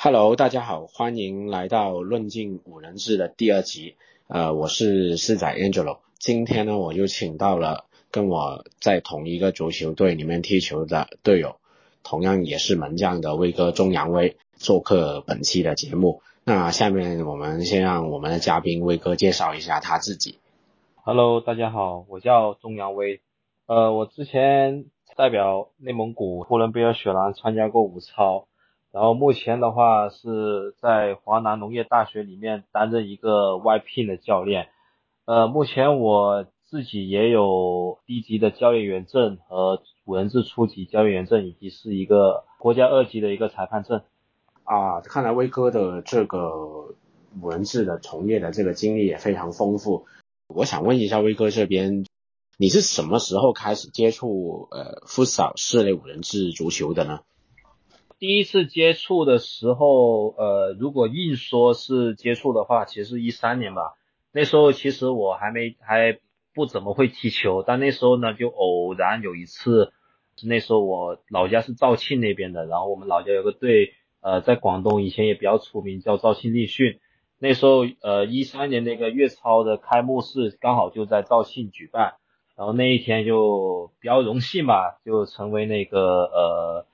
Hello，大家好，欢迎来到论尽五人制的第二集。呃，我是四仔 Angelo。今天呢，我又请到了跟我在同一个足球队里面踢球的队友，同样也是门将的威哥钟阳威做客本期的节目。那下面我们先让我们的嘉宾威哥介绍一下他自己。Hello，大家好，我叫钟阳威。呃，我之前代表内蒙古呼伦贝尔雪兰参加过五超。然后目前的话是在华南农业大学里面担任一个外聘的教练，呃，目前我自己也有低级的教练员证和五人制初级教练员证，以及是一个国家二级的一个裁判证。啊，看来威哥的这个五人制的从业的这个经历也非常丰富。我想问一下威哥这边，你是什么时候开始接触呃福少室内五人制足球的呢？第一次接触的时候，呃，如果硬说是接触的话，其实一三年吧。那时候其实我还没还不怎么会踢球，但那时候呢，就偶然有一次，那时候我老家是肇庆那边的，然后我们老家有个队，呃，在广东以前也比较出名，叫肇庆立讯。那时候，呃，一三年那个粤超的开幕式刚好就在肇庆举办，然后那一天就比较荣幸吧，就成为那个呃。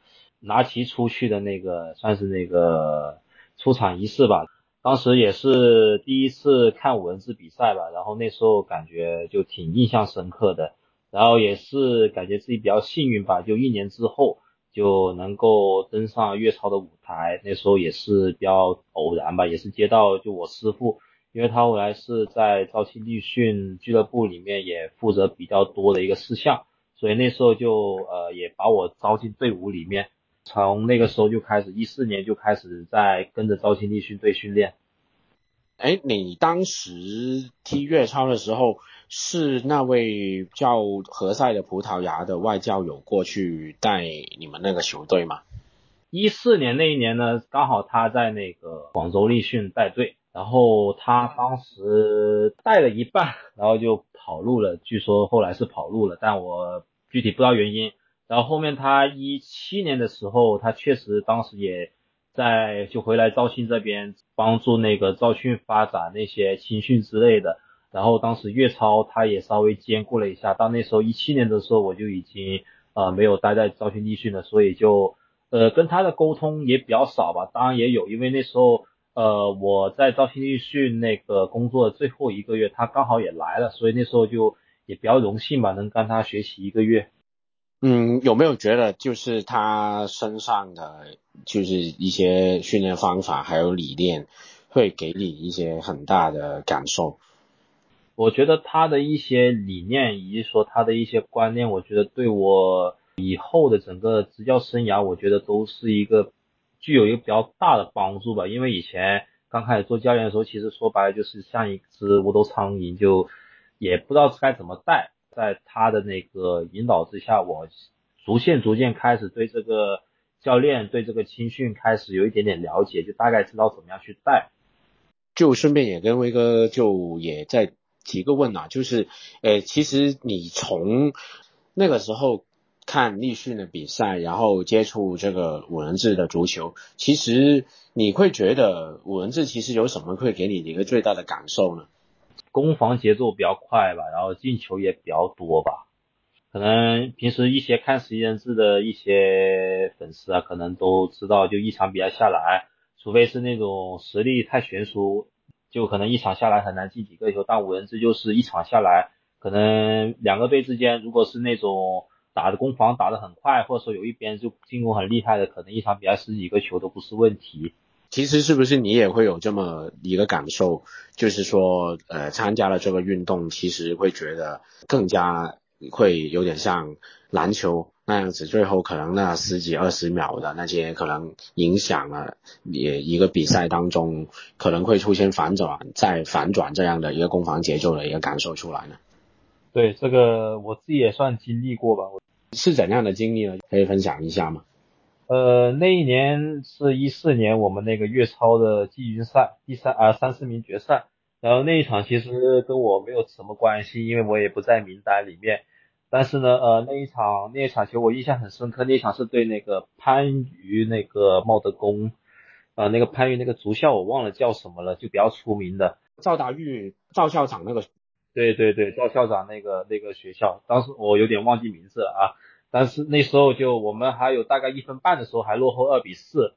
拿旗出去的那个算是那个出场仪式吧，当时也是第一次看五人制比赛吧，然后那时候感觉就挺印象深刻的，然后也是感觉自己比较幸运吧，就一年之后就能够登上粤超的舞台，那时候也是比较偶然吧，也是接到就我师傅，因为他后来是在肇庆立讯俱乐部里面也负责比较多的一个事项，所以那时候就呃也把我招进队伍里面。从那个时候就开始，一四年就开始在跟着肇庆立训队训练。哎，你当时踢粤超的时候，是那位叫何塞的葡萄牙的外教有过去带你们那个球队吗？一四年那一年呢，刚好他在那个广州立讯带队，然后他当时带了一半，然后就跑路了。据说后来是跑路了，但我具体不知道原因。然后后面他一七年的时候，他确实当时也在就回来肇庆这边帮助那个肇庆发展那些青训之类的。然后当时粤超他也稍微兼顾了一下。到那时候一七年的时候，我就已经呃没有待在肇庆立讯了，所以就呃跟他的沟通也比较少吧。当然也有，因为那时候呃我在肇庆立讯那个工作最后一个月，他刚好也来了，所以那时候就也比较荣幸吧，能跟他学习一个月。嗯，有没有觉得就是他身上的就是一些训练方法还有理念，会给你一些很大的感受？我觉得他的一些理念以及说他的一些观念，我觉得对我以后的整个执教生涯，我觉得都是一个具有一个比较大的帮助吧。因为以前刚开始做教练的时候，其实说白了就是像一只无头苍蝇，就也不知道该怎么带。在他的那个引导之下，我逐渐逐渐开始对这个教练、对这个青训开始有一点点了解，就大概知道怎么样去带。就顺便也跟威哥就也再提个问啊，就是，呃，其实你从那个时候看立训的比赛，然后接触这个五人制的足球，其实你会觉得五人制其实有什么会给你一个最大的感受呢？攻防节奏比较快吧，然后进球也比较多吧。可能平时一些看十一人制的一些粉丝啊，可能都知道，就一场比赛下来，除非是那种实力太悬殊，就可能一场下来很难进几个球。但五人制就是一场下来，可能两个队之间，如果是那种打的攻防打得很快，或者说有一边就进攻很厉害的，可能一场比赛十几个球都不是问题。其实是不是你也会有这么一个感受，就是说，呃，参加了这个运动，其实会觉得更加会有点像篮球那样子，最后可能那十几二十秒的那些可能影响了也一个比赛当中可能会出现反转再反转这样的一个攻防节奏的一个感受出来呢？对，这个我自己也算经历过吧。是怎样的经历呢？可以分享一下吗？呃，那一年是一四年，我们那个粤超的季军赛，第三啊三四名决赛。然后那一场其实跟我没有什么关系，因为我也不在名单里面。但是呢，呃，那一场那一场球我印象很深刻，那一场是对那个番禺那个茂德宫。呃那个番禺那个足校我忘了叫什么了，就比较出名的赵达玉赵校长那个。对对对，赵校长那个那个学校，当时我有点忘记名字了啊，但是那时候就我们还有大概一分半的时候还落后二比四，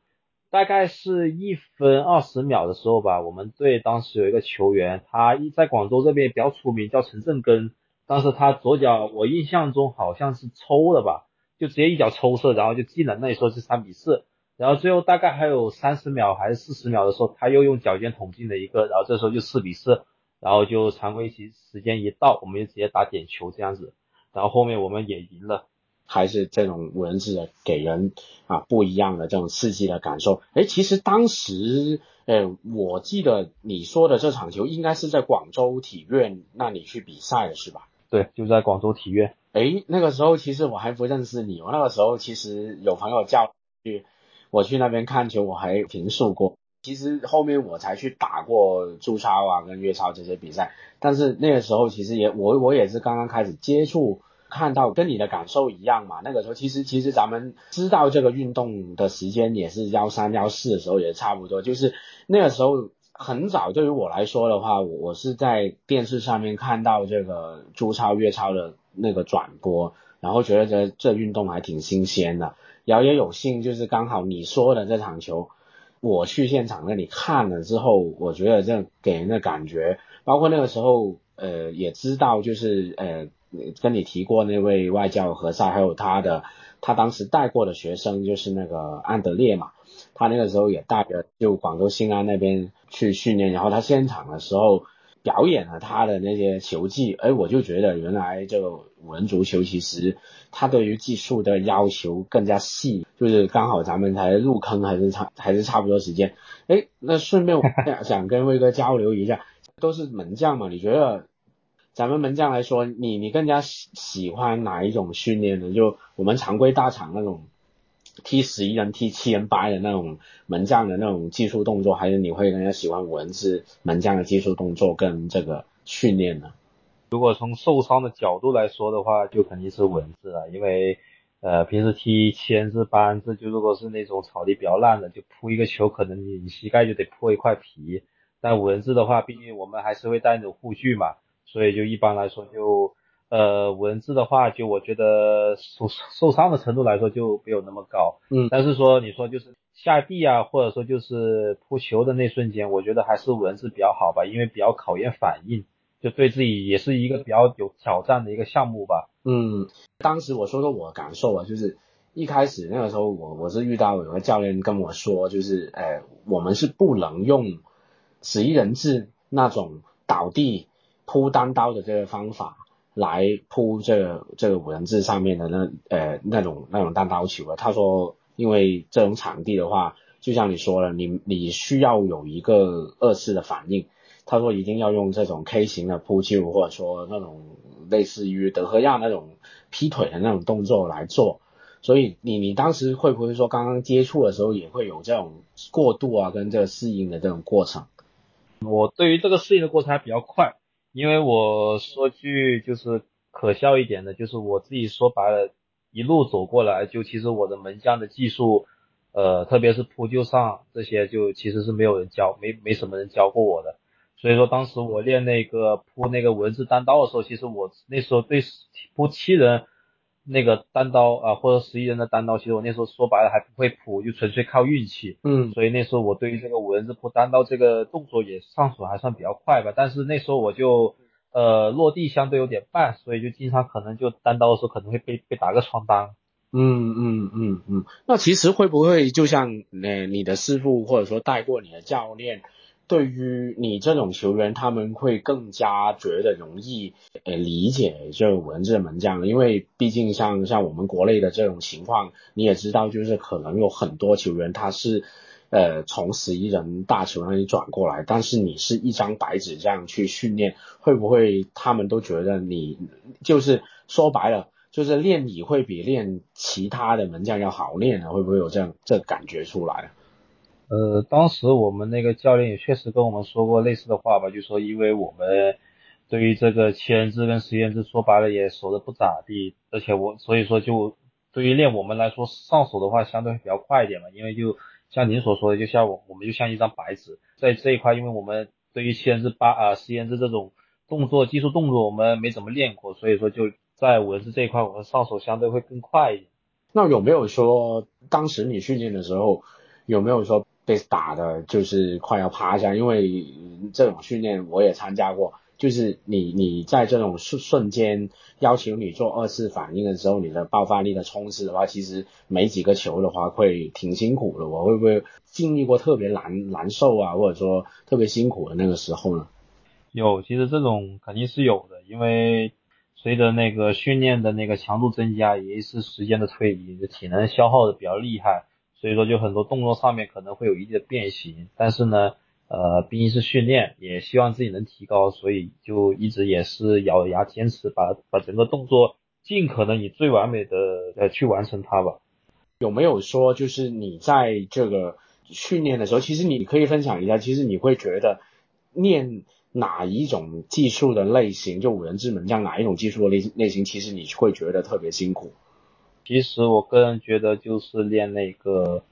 大概是一分二十秒的时候吧，我们队当时有一个球员，他一在广州这边比较出名，叫陈振根，当时他左脚我印象中好像是抽了吧，就直接一脚抽射，然后就进了，那时候是三比四，然后最后大概还有三十秒还是四十秒的时候，他又用脚尖捅进了一个，然后这时候就四比四。然后就常规期时间一到，我们就直接打点球这样子，然后后面我们也赢了，还是这种五人制的给人啊不一样的这种刺激的感受。哎，其实当时，呃，我记得你说的这场球应该是在广州体院那里去比赛的是吧？对，就在广州体院。哎，那个时候其实我还不认识你，我那个时候其实有朋友叫去，我去那边看球，我还评述过。其实后面我才去打过朱超啊，跟粤超这些比赛，但是那个时候其实也我我也是刚刚开始接触，看到跟你的感受一样嘛。那个时候其实其实咱们知道这个运动的时间也是幺三幺四的时候也差不多，就是那个时候很早。对于我来说的话，我是在电视上面看到这个朱超粤超的那个转播，然后觉得这这运动还挺新鲜的，然后也有幸就是刚好你说的这场球。我去现场那里看了之后，我觉得这给人的感觉，包括那个时候，呃，也知道就是呃，跟你提过那位外教何塞，还有他的他当时带过的学生就是那个安德烈嘛，他那个时候也带着就广州新安那边去训练，然后他现场的时候。表演了他的那些球技，哎，我就觉得原来这个五人足球其实他对于技术的要求更加细，就是刚好咱们才入坑还是差还是差不多时间，哎，那顺便我 想跟威哥交流一下，都是门将嘛，你觉得咱们门将来说，你你更加喜喜欢哪一种训练呢？就我们常规大场那种。踢十一人、踢七人八的那种门将的那种技术动作，还是你会更加喜欢文字门将的技术动作跟这个训练呢？如果从受伤的角度来说的话，就肯定是文字了，因为呃平时踢七人制、八人制，就如果是那种草地比较烂的，就扑一个球，可能你膝盖就得破一块皮。但五人制的话，毕竟我们还是会带那种护具嘛，所以就一般来说就。呃，文字的话，就我觉得受受伤的程度来说就没有那么高，嗯，但是说你说就是下地啊，或者说就是扑球的那瞬间，我觉得还是文字比较好吧，因为比较考验反应，就对自己也是一个比较有挑战的一个项目吧。嗯，当时我说说我感受啊，就是一开始那个时候我我是遇到有个教练跟我说，就是呃，我们是不能用十一人制那种倒地铺单刀的这个方法。来铺这个这个五人制上面的那呃那种那种单刀球啊，他说，因为这种场地的话，就像你说了，你你需要有一个二次的反应，他说一定要用这种 K 型的扑救，或者说那种类似于德赫亚那种劈腿的那种动作来做，所以你你当时会不会说刚刚接触的时候也会有这种过渡啊，跟这个适应的这种过程？我对于这个适应的过程还比较快。因为我说句就是可笑一点的，就是我自己说白了，一路走过来，就其实我的门将的技术，呃，特别是扑救上这些，就其实是没有人教，没没什么人教过我的。所以说当时我练那个扑那个文字单刀的时候，其实我那时候对扑七人。那个单刀啊，或者十一人的单刀，其实我那时候说白了还不会扑，就纯粹靠运气。嗯，所以那时候我对于这个五人制扑单刀这个动作也上手还算比较快吧。但是那时候我就呃落地相对有点慢，所以就经常可能就单刀的时候可能会被被打个双单。嗯嗯嗯嗯，那其实会不会就像呃你的师傅或者说带过你的教练？对于你这种球员，他们会更加觉得容易呃理解这文字门将，因为毕竟像像我们国内的这种情况，你也知道，就是可能有很多球员他是呃从十一人大球那里转过来，但是你是一张白纸这样去训练，会不会他们都觉得你就是说白了，就是练你会比练其他的门将要好练呢？会不会有这样这感觉出来？呃，当时我们那个教练也确实跟我们说过类似的话吧，就说因为我们对于这个七人制跟十人制说白了也熟的不咋地，而且我所以说就对于练我们来说上手的话相对比较快一点嘛，因为就像您所说的，就像我我们就像一张白纸，在这一块，因为我们对于七人制八啊十人制这种动作技术动作我们没怎么练过，所以说就在文字这一块，我们上手相对会更快一点。那有没有说当时你训练的时候有没有说被打的就是快要趴下？因为这种训练我也参加过。就是你你在这种瞬瞬间要求你做二次反应的时候，你的爆发力的冲刺的话，其实没几个球的话会挺辛苦的。我会不会经历过特别难难受啊，或者说特别辛苦的那个时候呢？有，其实这种肯定是有的，因为随着那个训练的那个强度增加，也是时间的推移，体能消耗的比较厉害，所以说就很多动作上面可能会有一定的变形，但是呢。呃，毕竟是训练，也希望自己能提高，所以就一直也是咬牙坚持，把把整个动作尽可能以最完美的呃去完成它吧。有没有说就是你在这个训练的时候，其实你可以分享一下，其实你会觉得练哪一种技术的类型，就五人制门将哪一种技术的类类型，其实你会觉得特别辛苦。其实我个人觉得就是练那个。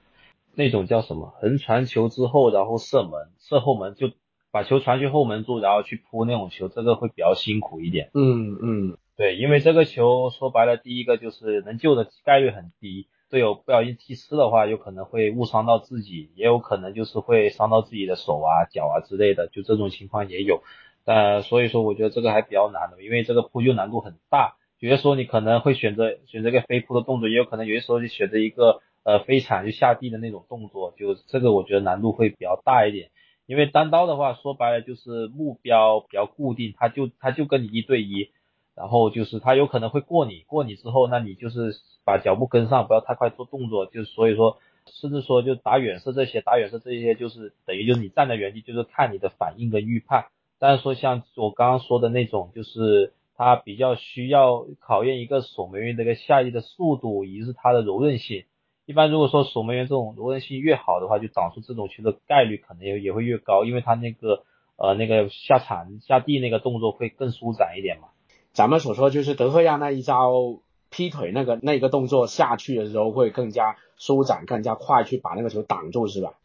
那种叫什么横传球之后，然后射门，射后门就把球传去后门柱，然后去扑那种球，这个会比较辛苦一点。嗯嗯，对，因为这个球说白了，第一个就是能救的概率很低，队友不小心踢呲的话，有可能会误伤到自己，也有可能就是会伤到自己的手啊、脚啊之类的，就这种情况也有。呃，所以说我觉得这个还比较难的，因为这个扑救难度很大。有些时候你可能会选择选择一个飞扑的动作，也有可能有些时候就选择一个。呃，飞铲就下地的那种动作，就这个我觉得难度会比较大一点，因为单刀的话说白了就是目标比较固定，他就他就跟你一对一，然后就是他有可能会过你，过你之后，那你就是把脚步跟上，不要太快做动作，就是所以说，甚至说就打远射这些，打远射这些就是等于就是你站在原地就是看你的反应跟预判，但是说像我刚刚说的那种，就是他比较需要考验一个守门员的一个下地的速度以及是他的柔韧性。一般如果说守门员这种柔韧性越好的话，就挡出这种球的概率可能也也会越高，因为他那个呃那个下铲下地那个动作会更舒展一点嘛。咱们所说就是德赫亚那一招劈腿那个那个动作下去的时候会更加舒展、更加快，去把那个球挡住是吧？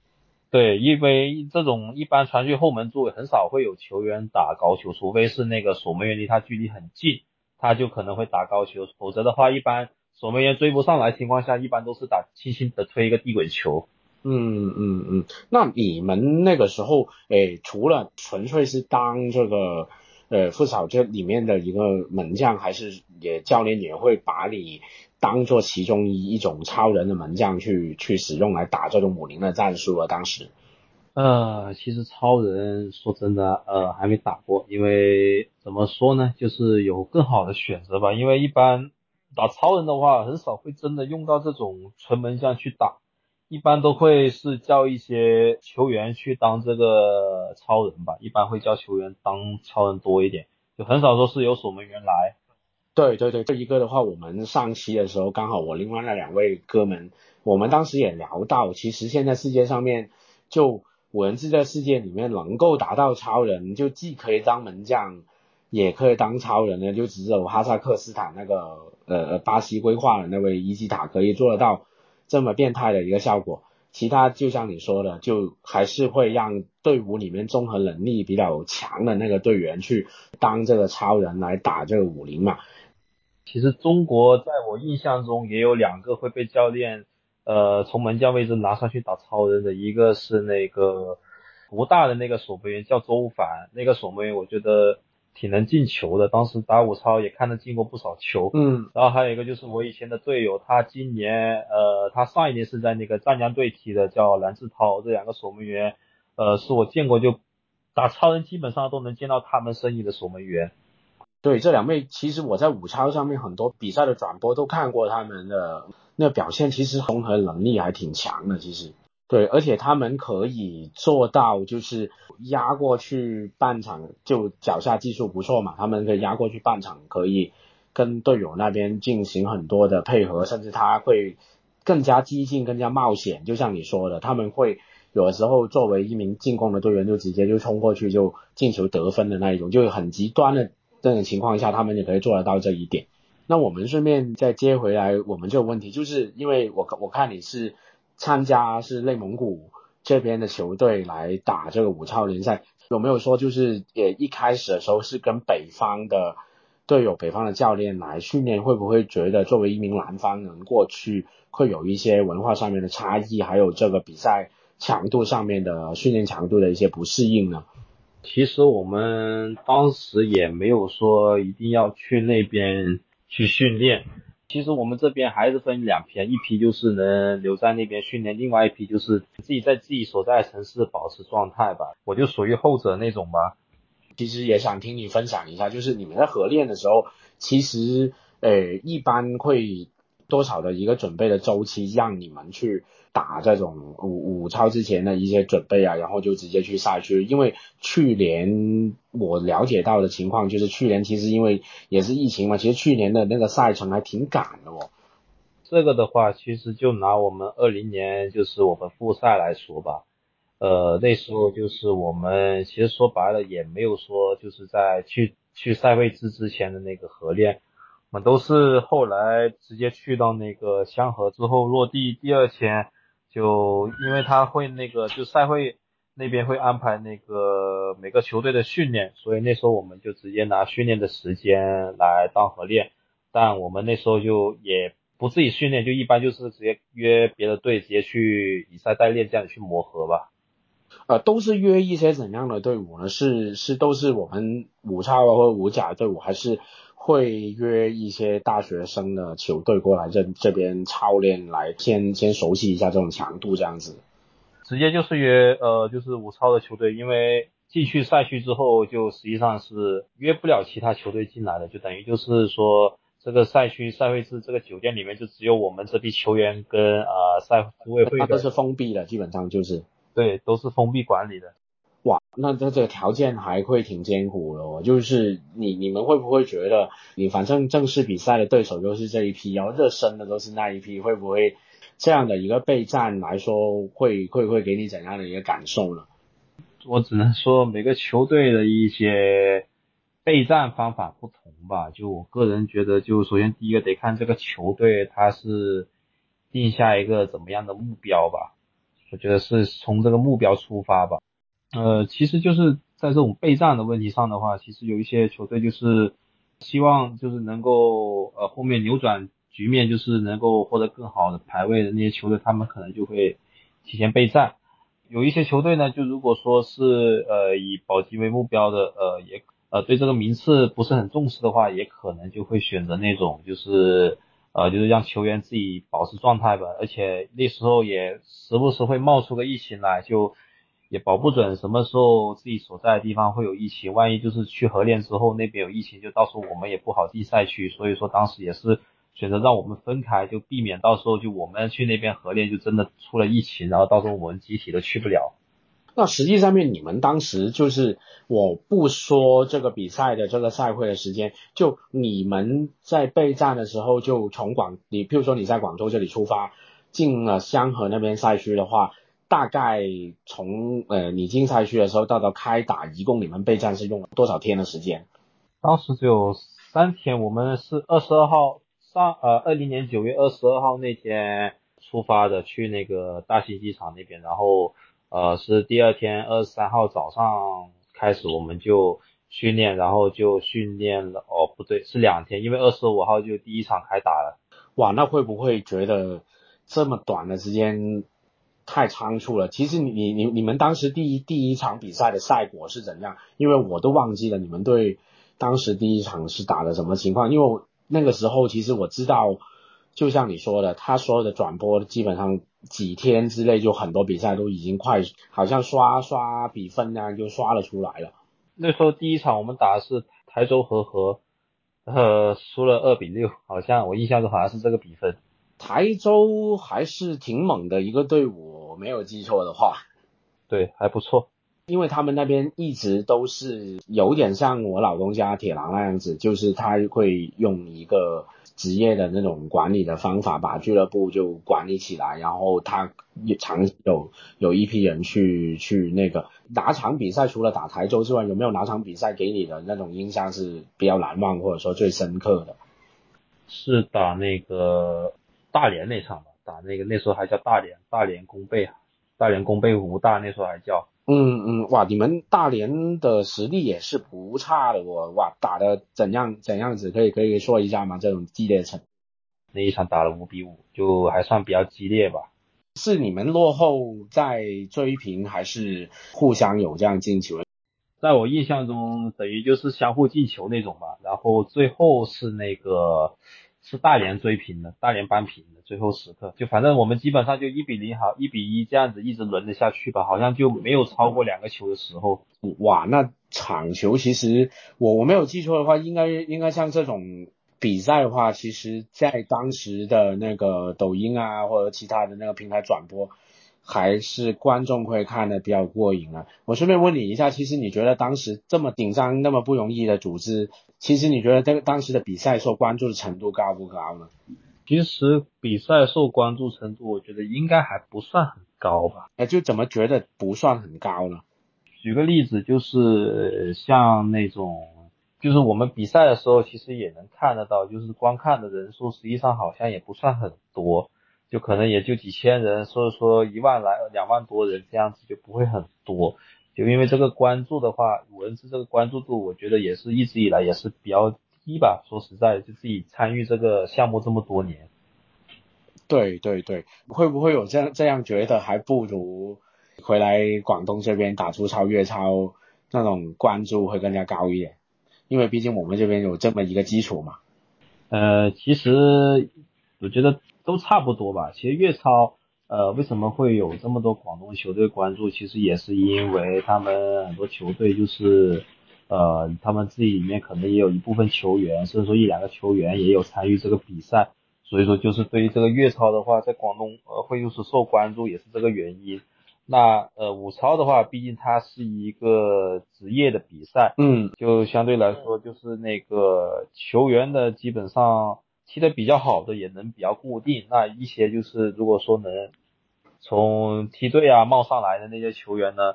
对，因为这种一般传去后门柱很少会有球员打高球，除非是那个守门员离他距离很近，他就可能会打高球，否则的话一般。守门员追不上来情况下，一般都是打轻轻的推一个地滚球。嗯嗯嗯。那你们那个时候，诶，除了纯粹是当这个呃副草这里面的一个门将，还是也教练也会把你当做其中一一种超人的门将去去使用来打这种五零的战术啊？当时。呃，其实超人说真的，呃，还没打过，因为怎么说呢，就是有更好的选择吧，因为一般。打超人的话，很少会真的用到这种纯门将去打，一般都会是叫一些球员去当这个超人吧，一般会叫球员当超人多一点，就很少说是由守门员来。对对对，这一个的话，我们上期的时候刚好我另外那两位哥们，我们当时也聊到，其实现在世界上面就五人制的世界里面，能够达到超人，就既可以当门将。也可以当超人呢，就只有哈萨克斯坦那个呃巴西规划的那位伊基塔可以做得到这么变态的一个效果，其他就像你说的，就还是会让队伍里面综合能力比较强的那个队员去当这个超人来打这个武林嘛。其实中国在我印象中也有两个会被教练呃从门将位置拿上去打超人的，一个是那个不大的那个守门员叫周凡，那个守门员我觉得。挺能进球的，当时打武超也看他进过不少球。嗯，然后还有一个就是我以前的队友，他今年呃，他上一年是在那个湛江队踢的，叫蓝志涛。这两个守门员，呃，是我见过就打超人基本上都能见到他们身影的守门员。对，这两位其实我在武超上面很多比赛的转播都看过他们的那表现，其实综合能力还挺强的，其实。对，而且他们可以做到，就是压过去半场，就脚下技术不错嘛，他们可以压过去半场，可以跟队友那边进行很多的配合，甚至他会更加激进、更加冒险。就像你说的，他们会有的时候作为一名进攻的队员，就直接就冲过去就进球得分的那一种，就很极端的这种情况下，他们也可以做得到这一点。那我们顺便再接回来，我们这个问题，就是因为我我看你是。参加是内蒙古这边的球队来打这个五超联赛，有没有说就是也一开始的时候是跟北方的队友、北方的教练来训练，会不会觉得作为一名南方人过去会有一些文化上面的差异，还有这个比赛强度上面的训练强度的一些不适应呢？其实我们当时也没有说一定要去那边去训练。其实我们这边还是分两批，一批就是能留在那边训练，另外一批就是自己在自己所在城市保持状态吧。我就属于后者那种吧。其实也想听你分享一下，就是你们在合练的时候，其实呃一般会多少的一个准备的周期，让你们去。打这种五五超之前的一些准备啊，然后就直接去赛区。因为去年我了解到的情况就是，去年其实因为也是疫情嘛，其实去年的那个赛程还挺赶的哦。这个的话，其实就拿我们二零年就是我们复赛来说吧，呃，那时候就是我们其实说白了也没有说就是在去去赛会制之前的那个合练。我们都是后来直接去到那个香河之后落地，第二天。就因为他会那个，就赛会那边会安排那个每个球队的训练，所以那时候我们就直接拿训练的时间来当合练。但我们那时候就也不自己训练，就一般就是直接约别的队直接去以赛代练，这样去磨合吧。呃，都是约一些怎样的队伍呢？是是都是我们五超或者五甲队伍，还是？会约一些大学生的球队过来这这边操练，来先先熟悉一下这种强度，这样子。直接就是约呃，就是武超的球队，因为进去赛区之后，就实际上是约不了其他球队进来的，就等于就是说这个赛区赛会制这个酒店里面就只有我们这批球员跟呃赛组委会的。都是封闭的，基本上就是。对，都是封闭管理的。哇，那这这个条件还会挺艰苦的哦。就是你你们会不会觉得，你反正正式比赛的对手都是这一批，然后热身的都是那一批，会不会这样的一个备战来说，会会不会给你怎样的一个感受呢？我只能说每个球队的一些备战方法不同吧。就我个人觉得，就首先第一个得看这个球队他是定下一个怎么样的目标吧。我觉得是从这个目标出发吧。呃，其实就是在这种备战的问题上的话，其实有一些球队就是希望就是能够呃后面扭转局面，就是能够获得更好的排位的那些球队，他们可能就会提前备战。有一些球队呢，就如果说是呃以保级为目标的，呃也呃对这个名次不是很重视的话，也可能就会选择那种就是呃就是让球员自己保持状态吧。而且那时候也时不时会冒出个疫情来，就。也保不准什么时候自己所在的地方会有疫情，万一就是去合练之后那边有疫情，就到时候我们也不好进赛区。所以说当时也是选择让我们分开，就避免到时候就我们去那边合练就真的出了疫情，然后到时候我们集体都去不了。那实际上面你们当时就是我不说这个比赛的这个赛会的时间，就你们在备战的时候就从广，你譬如说你在广州这里出发，进了香河那边赛区的话。大概从呃你进赛区的时候到到开打，一共你们备战是用了多少天的时间？当时只有三天，我们是二十二号上呃二零年九月二十二号那天出发的，去那个大兴机场那边，然后呃是第二天二十三号早上开始我们就训练，然后就训练了哦不对是两天，因为二十五号就第一场开打了。哇，那会不会觉得这么短的时间？太仓促了。其实你你你你们当时第一第一场比赛的赛果是怎样？因为我都忘记了你们对当时第一场是打的什么情况。因为那个时候其实我知道，就像你说的，他所有的转播基本上几天之内就很多比赛都已经快，好像刷刷比分那样就刷了出来了。那时候第一场我们打的是台州和和，呃，输了二比六，好像我印象中好像是这个比分。台州还是挺猛的一个队伍，没有记错的话，对，还不错。因为他们那边一直都是有点像我老东家铁狼那样子，就是他会用一个职业的那种管理的方法，把俱乐部就管理起来，然后他常有有一批人去去那个哪场比赛，除了打台州之外，有没有哪场比赛给你的那种印象是比较难忘或者说最深刻的？是打那个。大连那场吧，打那个那时候还叫大连大连工贝，大连工贝武大那时候还叫。嗯嗯，哇，你们大连的实力也是不差的哦，哇，打的怎样怎样子？可以可以说一下吗？这种激烈程？那一场打了五比五，就还算比较激烈吧。是你们落后在追平，还是互相有这样进球？在我印象中，等于就是相互进球那种吧。然后最后是那个是大连追平的，大连扳平的。最后时刻，就反正我们基本上就一比零好，一比一这样子一直轮着下去吧，好像就没有超过两个球的时候。哇，那场球其实我我没有记错的话，应该应该像这种。比赛的话，其实，在当时的那个抖音啊，或者其他的那个平台转播，还是观众会看的比较过瘾啊。我顺便问你一下，其实你觉得当时这么紧张、那么不容易的组织，其实你觉得这个当时的比赛受关注的程度高不高呢？其实比赛受关注程度，我觉得应该还不算很高吧。哎，就怎么觉得不算很高呢？举个例子，就是像那种。就是我们比赛的时候，其实也能看得到，就是观看的人数实际上好像也不算很多，就可能也就几千人，所以说一万来两万多人这样子就不会很多。就因为这个关注的话，文字这个关注度，我觉得也是一直以来也是比较低吧。说实在，就自己参与这个项目这么多年。对对对，会不会有这样这样觉得，还不如回来广东这边打出超越超那种关注会更加高一点？因为毕竟我们这边有这么一个基础嘛。呃，其实我觉得都差不多吧。其实粤超，呃，为什么会有这么多广东球队关注？其实也是因为他们很多球队就是，呃，他们自己里面可能也有一部分球员，甚至说一两个球员也有参与这个比赛，所以说就是对于这个粤超的话，在广东呃会就是受关注，也是这个原因。那呃，武超的话，毕竟它是一个职业的比赛，嗯，就相对来说，就是那个球员的基本上踢得比较好的也能比较固定，那一些就是如果说能从梯队啊冒上来的那些球员呢，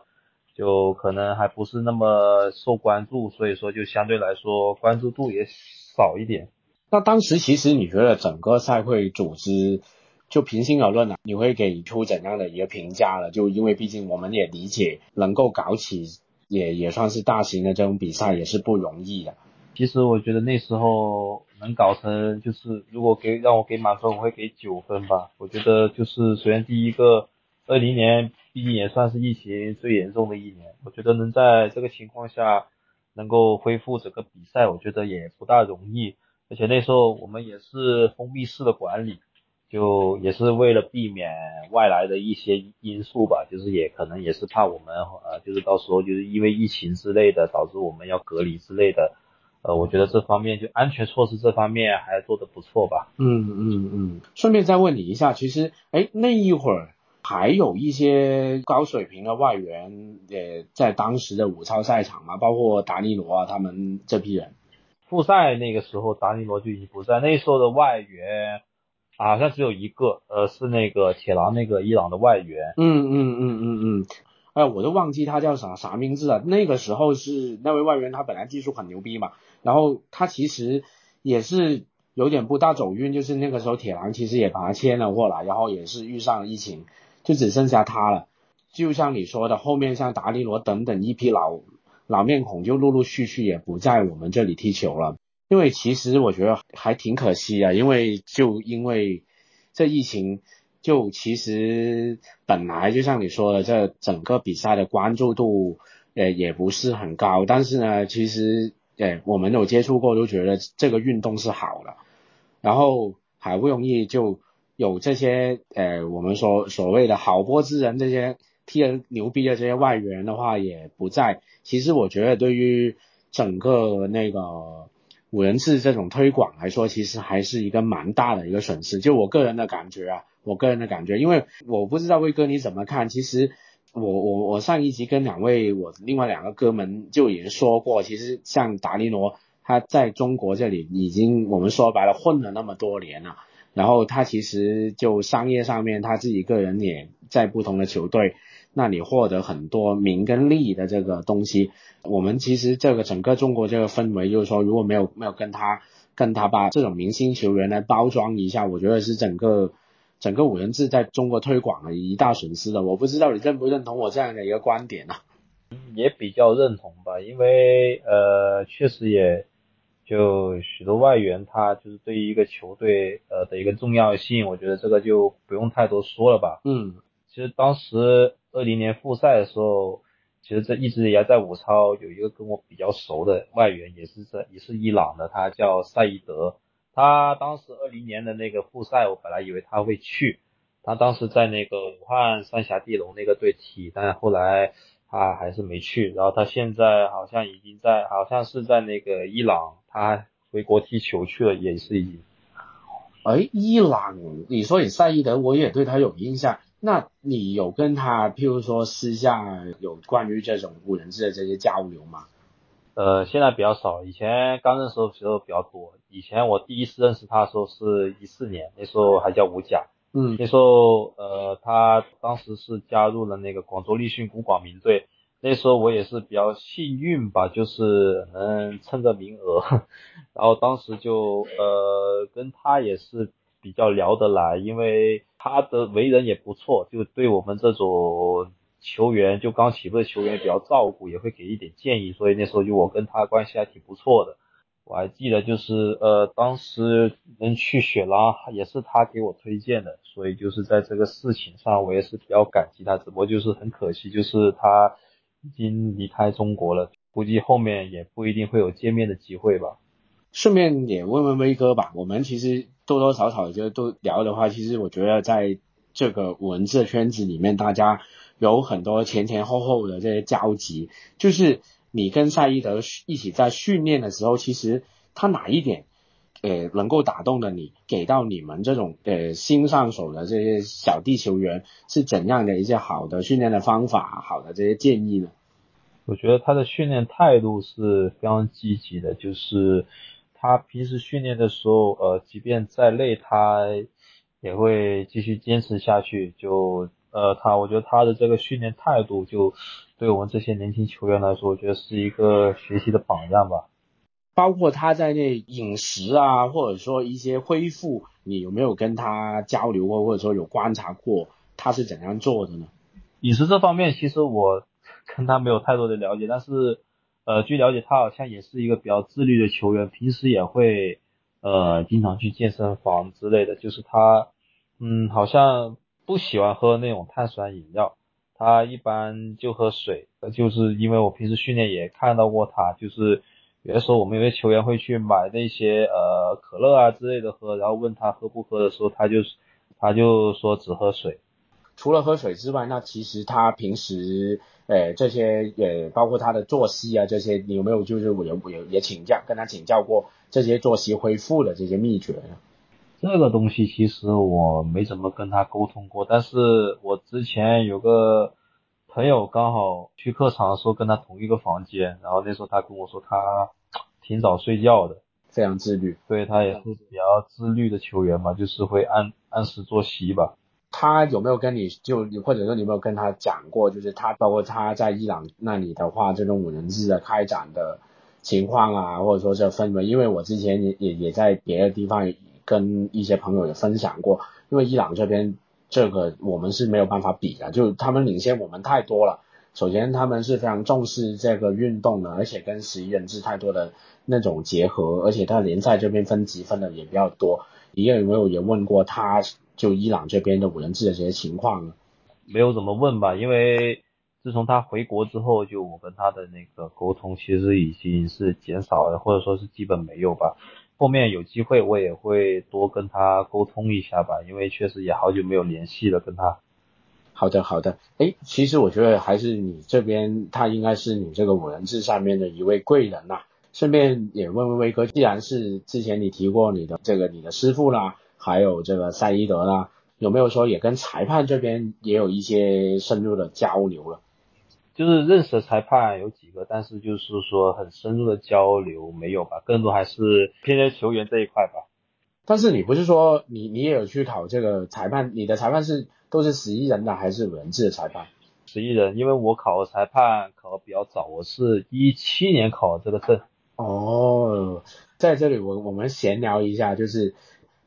就可能还不是那么受关注，所以说就相对来说关注度也少一点。那当时其实你觉得整个赛会组织？就平心而论啊，你会给出怎样的一个评价了？就因为毕竟我们也理解，能够搞起也也算是大型的这种比赛也是不容易的。其实我觉得那时候能搞成，就是如果给让我给满分，我会给九分吧。我觉得就是首先第一个，二零年毕竟也算是疫情最严重的一年，我觉得能在这个情况下能够恢复整个比赛，我觉得也不大容易。而且那时候我们也是封闭式的管理。就也是为了避免外来的一些因素吧，就是也可能也是怕我们呃，就是到时候就是因为疫情之类的导致我们要隔离之类的，呃，我觉得这方面就安全措施这方面还做得不错吧。嗯嗯嗯。顺便再问你一下，其实哎那一会儿还有一些高水平的外援也在当时的五超赛场嘛，包括达尼罗啊他们这批人。复赛那个时候达尼罗就已经不在，那时候的外援。好像只有一个，呃，是那个铁狼那个伊朗的外援。嗯嗯嗯嗯嗯，哎，我都忘记他叫啥啥名字了。那个时候是那位外援，他本来技术很牛逼嘛，然后他其实也是有点不大走运，就是那个时候铁狼其实也把他签了过来，然后也是遇上疫情，就只剩下他了。就像你说的，后面像达利罗等等一批老老面孔，就陆陆续续也不在我们这里踢球了。因为其实我觉得还挺可惜啊，因为就因为这疫情，就其实本来就像你说的，这整个比赛的关注度呃也不是很高，但是呢，其实呃我们有接触过都觉得这个运动是好的，然后好不容易就有这些呃我们说所谓的好波之人，这些踢人牛逼的这些外援的话也不在，其实我觉得对于整个那个。五人制这种推广来说，其实还是一个蛮大的一个损失。就我个人的感觉啊，我个人的感觉，因为我不知道威哥你怎么看。其实我我我上一集跟两位我另外两个哥们就已经说过，其实像达尼罗他在中国这里已经我们说白了混了那么多年了，然后他其实就商业上面他自己个人也在不同的球队。那你获得很多名跟利的这个东西，我们其实这个整个中国这个氛围，就是说如果没有没有跟他跟他把这种明星球员来包装一下，我觉得是整个整个五人制在中国推广了一大损失的。我不知道你认不认同我这样的一个观点呢？也比较认同吧，因为呃，确实也就许多外援，他就是对于一个球队呃的一个重要性，我觉得这个就不用太多说了吧。嗯，其实当时二零年复赛的时候，其实这一直也在武超有一个跟我比较熟的外援，也是在也是伊朗的，他叫赛义德。他当时二零年的那个复赛，我本来以为他会去，他当时在那个武汉三峡地龙那个队踢，但后来。他还是没去，然后他现在好像已经在，好像是在那个伊朗，他回国踢球去了，也是已经。哎，伊朗，你说你赛义德，我也对他有印象。那你有跟他，譬如说私下有关于这种五人制的这些交流吗？呃，现在比较少，以前刚认识的时候比较多。以前我第一次认识他的时候是一四年，那时候还叫吴甲。嗯，那时候，呃，他当时是加入了那个广州立讯古广明队。那时候我也是比较幸运吧，就是能蹭个名额。然后当时就，呃，跟他也是比较聊得来，因为他的为人也不错，就对我们这种球员，就刚起步的球员比较照顾，也会给一点建议。所以那时候就我跟他关系还挺不错的。我还记得，就是呃，当时能去雪狼也是他给我推荐的，所以就是在这个事情上，我也是比较感激他。只不过就是很可惜，就是他已经离开中国了，估计后面也不一定会有见面的机会吧。顺便也问问威哥吧，我们其实多多少少就都聊的话，其实我觉得在这个文字圈子里面，大家有很多前前后后的这些交集，就是。你跟赛义德一起在训练的时候，其实他哪一点，呃，能够打动了你，给到你们这种呃新上手的这些小地球员是怎样的一些好的训练的方法，好的这些建议呢？我觉得他的训练态度是非常积极的，就是他平时训练的时候，呃，即便再累，他也会继续坚持下去。就呃，他我觉得他的这个训练态度就。对我们这些年轻球员来说，我觉得是一个学习的榜样吧。包括他在内饮食啊，或者说一些恢复，你有没有跟他交流过，或者说有观察过他是怎样做的呢？饮食这方面，其实我跟他没有太多的了解，但是呃，据了解，他好像也是一个比较自律的球员，平时也会呃经常去健身房之类的。就是他嗯，好像不喜欢喝那种碳酸饮料。他一般就喝水，就是因为我平时训练也看到过他，就是有的时候我们有些球员会去买那些呃可乐啊之类的喝，然后问他喝不喝的时候，他就他就说只喝水。除了喝水之外，那其实他平时呃这些也包括他的作息啊这些，你有没有就是我有有也请教跟他请教过这些作息恢复的这些秘诀呢？这个东西其实我没怎么跟他沟通过，但是我之前有个朋友刚好去客场的时候跟他同一个房间，然后那时候他跟我说他挺早睡觉的，非常自律，对他也是比较自律的球员嘛，就是会按按时作息吧。他有没有跟你就或者说你有没有跟他讲过，就是他包括他在伊朗那里的话，这种五人制的开展的情况啊，或者说这氛围，因为我之前也也也在别的地方。跟一些朋友也分享过，因为伊朗这边这个我们是没有办法比的，就他们领先我们太多了。首先他们是非常重视这个运动的，而且跟十一人制太多的那种结合，而且他联赛这边分级分的也比较多。你有没有也问过他就伊朗这边的五人制的这些情况呢？没有怎么问吧，因为自从他回国之后，就我跟他的那个沟通其实已经是减少了，或者说是基本没有吧。后面有机会我也会多跟他沟通一下吧，因为确实也好久没有联系了跟他。好的好的，哎，其实我觉得还是你这边他应该是你这个五人制上面的一位贵人呐。顺便也问问威哥，既然是之前你提过你的这个你的师傅啦，还有这个赛伊德啦，有没有说也跟裁判这边也有一些深入的交流了？就是认识的裁判有几个，但是就是说很深入的交流没有吧，更多还是偏在球员这一块吧。但是你不是说你你也有去考这个裁判？你的裁判是都是十一人的还是人制的裁判？十一人，因为我考的裁判考的比较早，我是一七年考的这个证。哦，在这里我我们闲聊一下，就是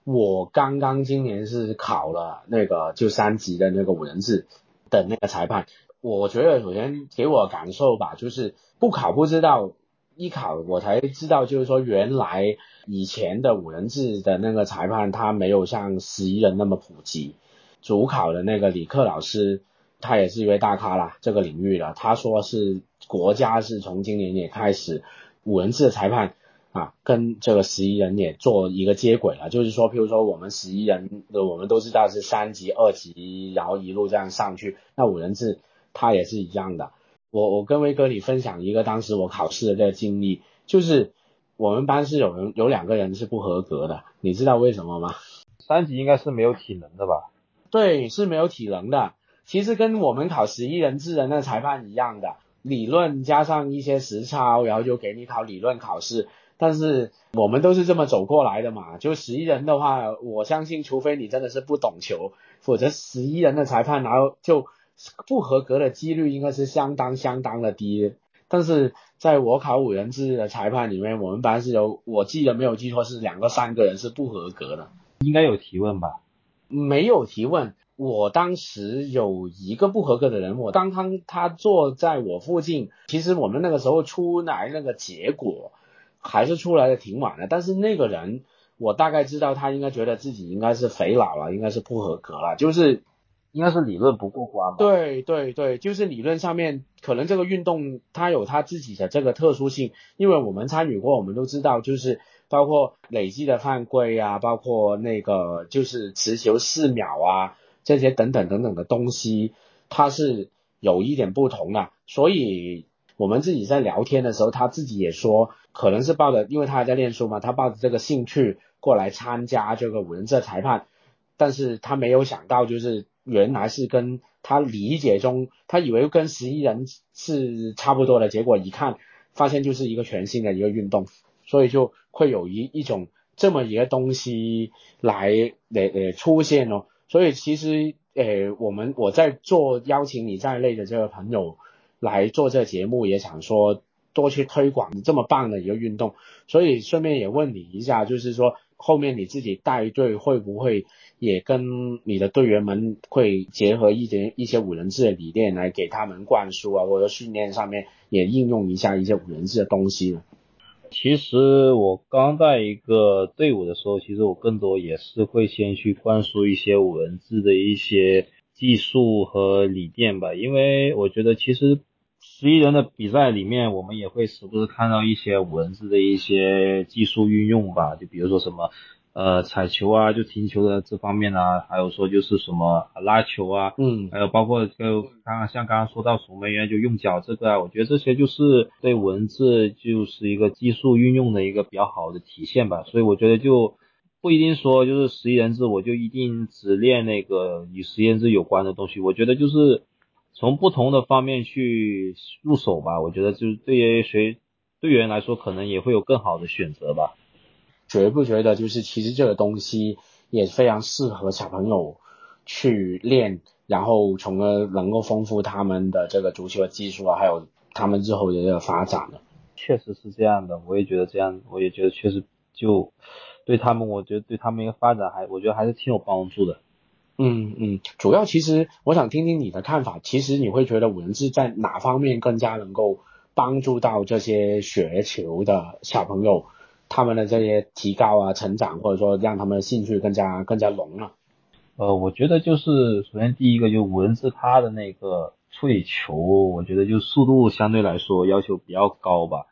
我刚刚今年是考了那个就三级的那个五人制的那个裁判，我觉得首先给我感受吧，就是不考不知道，一考我才知道，就是说原来以前的五人制的那个裁判他没有像十一人那么普及。主考的那个李克老师，他也是一位大咖啦，这个领域的，他说是国家是从今年也开始五人制的裁判。啊，跟这个十一人也做一个接轨了，就是说，譬如说我们十一人的，我们都知道是三级、二级，然后一路这样上去。那五人制它也是一样的。我我跟威哥你分享一个当时我考试的这个经历，就是我们班是有人有两个人是不合格的，你知道为什么吗？三级应该是没有体能的吧？对，是没有体能的。其实跟我们考十一人制的那裁判一样的，理论加上一些实操，然后就给你考理论考试。但是我们都是这么走过来的嘛，就十一人的话，我相信除非你真的是不懂球，否则十一人的裁判然后就不合格的几率应该是相当相当的低。但是在我考五人制的裁判里面，我们班是有，我记得没有记错是两个三个人是不合格的。应该有提问吧？没有提问，我当时有一个不合格的人，我刚刚他坐在我附近，其实我们那个时候出来那个结果。还是出来的挺晚的，但是那个人我大概知道他应该觉得自己应该是肥佬了，应该是不合格了，就是应该是理论不过关吧。对对对，就是理论上面可能这个运动它有它自己的这个特殊性，因为我们参与过，我们都知道就是包括累计的犯规啊，包括那个就是持球四秒啊这些等等等等的东西，它是有一点不同的，所以。我们自己在聊天的时候，他自己也说，可能是抱着，因为他还在念书嘛，他抱着这个兴趣过来参加这个五人制裁判，但是他没有想到，就是原来是跟他理解中，他以为跟十一人是差不多的，结果一看，发现就是一个全新的一个运动，所以就会有一一种这么一个东西来来来出现哦，所以其实呃我们我在做邀请你在内的这个朋友。来做这节目也想说多去推广这么棒的一个运动，所以顺便也问你一下，就是说后面你自己带队会不会也跟你的队员们会结合一些一些五人制的理念来给他们灌输啊，或者训练上面也应用一下一些五人制的东西？其实我刚带一个队伍的时候，其实我更多也是会先去灌输一些五人制的一些技术和理念吧，因为我觉得其实。十一人的比赛里面，我们也会时不时看到一些五人制的一些技术运用吧，就比如说什么呃踩球啊，就停球的这方面啊，还有说就是什么拉球啊，嗯，还有包括就刚刚像刚刚说到守门员就用脚这个啊，我觉得这些就是对文字就是一个技术运用的一个比较好的体现吧，所以我觉得就不一定说就是十一人制我就一定只练那个与十一人制有关的东西，我觉得就是。从不同的方面去入手吧，我觉得就是对于谁队员来说，可能也会有更好的选择吧。觉不觉得就是其实这个东西也非常适合小朋友去练，然后从而能够丰富他们的这个足球的技术啊，还有他们日后的这个发展呢？确实是这样的，我也觉得这样，我也觉得确实就对他们，我觉得对他们一个发展还，我觉得还是挺有帮助的。嗯嗯，主要其实我想听听你的看法。其实你会觉得五人制在哪方面更加能够帮助到这些学球的小朋友，他们的这些提高啊、成长，或者说让他们的兴趣更加更加浓了？呃，我觉得就是首先第一个就五人制它的那个处理球，我觉得就速度相对来说要求比较高吧。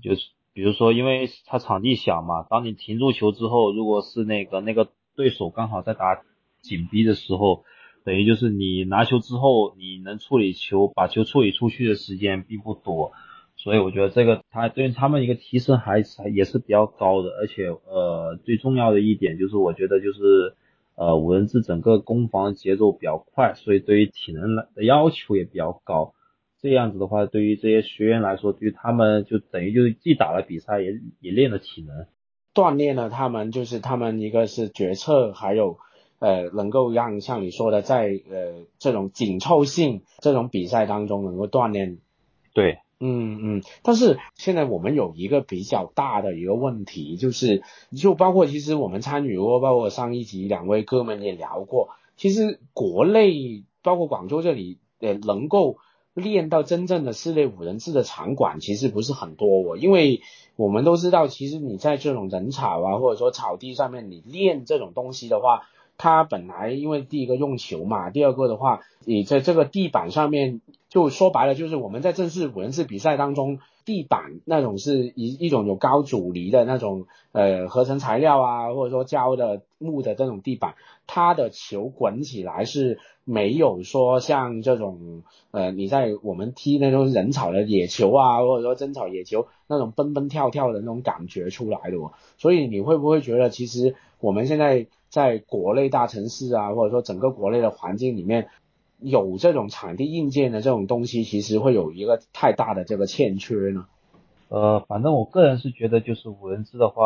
就是比如说，因为它场地小嘛，当你停住球之后，如果是那个那个对手刚好在打。紧逼的时候，等于就是你拿球之后，你能处理球，把球处理出去的时间并不多，所以我觉得这个他对于他们一个提升还是也是比较高的，而且呃最重要的一点就是我觉得就是呃五人制整个攻防节奏比较快，所以对于体能的要求也比较高，这样子的话对于这些学员来说，对于他们就等于就是既打了比赛也也练了体能，锻炼了他们就是他们一个是决策还有。呃，能够让像你说的，在呃这种紧凑性这种比赛当中能够锻炼，对嗯嗯，但是现在我们有一个比较大的一个问题，就是就包括其实我们参与过，包括上一集两位哥们也聊过，其实国内包括广州这里，呃，能够练到真正的室内五人制的场馆其实不是很多哦，因为我们都知道，其实你在这种人草啊，或者说草地上面你练这种东西的话。它本来因为第一个用球嘛，第二个的话，你在这个地板上面，就说白了就是我们在正式五人制比赛当中，地板那种是一一种有高阻尼的那种呃合成材料啊，或者说胶的木的这种地板，它的球滚起来是没有说像这种呃你在我们踢那种人草的野球啊，或者说真草野球那种蹦蹦跳跳的那种感觉出来的，哦所以你会不会觉得其实我们现在？在国内大城市啊，或者说整个国内的环境里面，有这种场地硬件的这种东西，其实会有一个太大的这个欠缺呢。呃，反正我个人是觉得，就是五人制的话，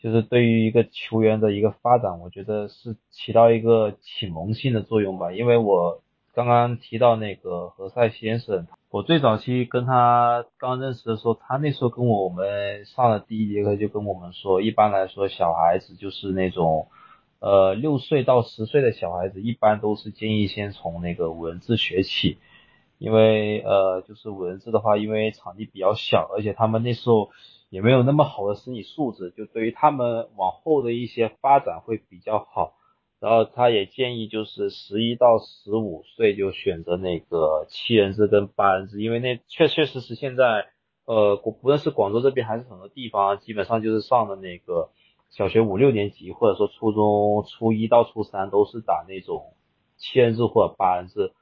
就是对于一个球员的一个发展，我觉得是起到一个启蒙性的作用吧。因为我刚刚提到那个何塞先生，我最早期跟他刚认识的时候，他那时候跟我们上了第一节课就跟我们说，一般来说小孩子就是那种。呃，六岁到十岁的小孩子一般都是建议先从那个五人制学起，因为呃，就是五人制的话，因为场地比较小，而且他们那时候也没有那么好的身体素质，就对于他们往后的一些发展会比较好。然后他也建议就是十一到十五岁就选择那个七人制跟八人制，因为那确确实实现在呃，不论是广州这边还是很多地方，基本上就是上的那个。小学五六年级，或者说初中初一到初三都是打那种七人制或者八人制，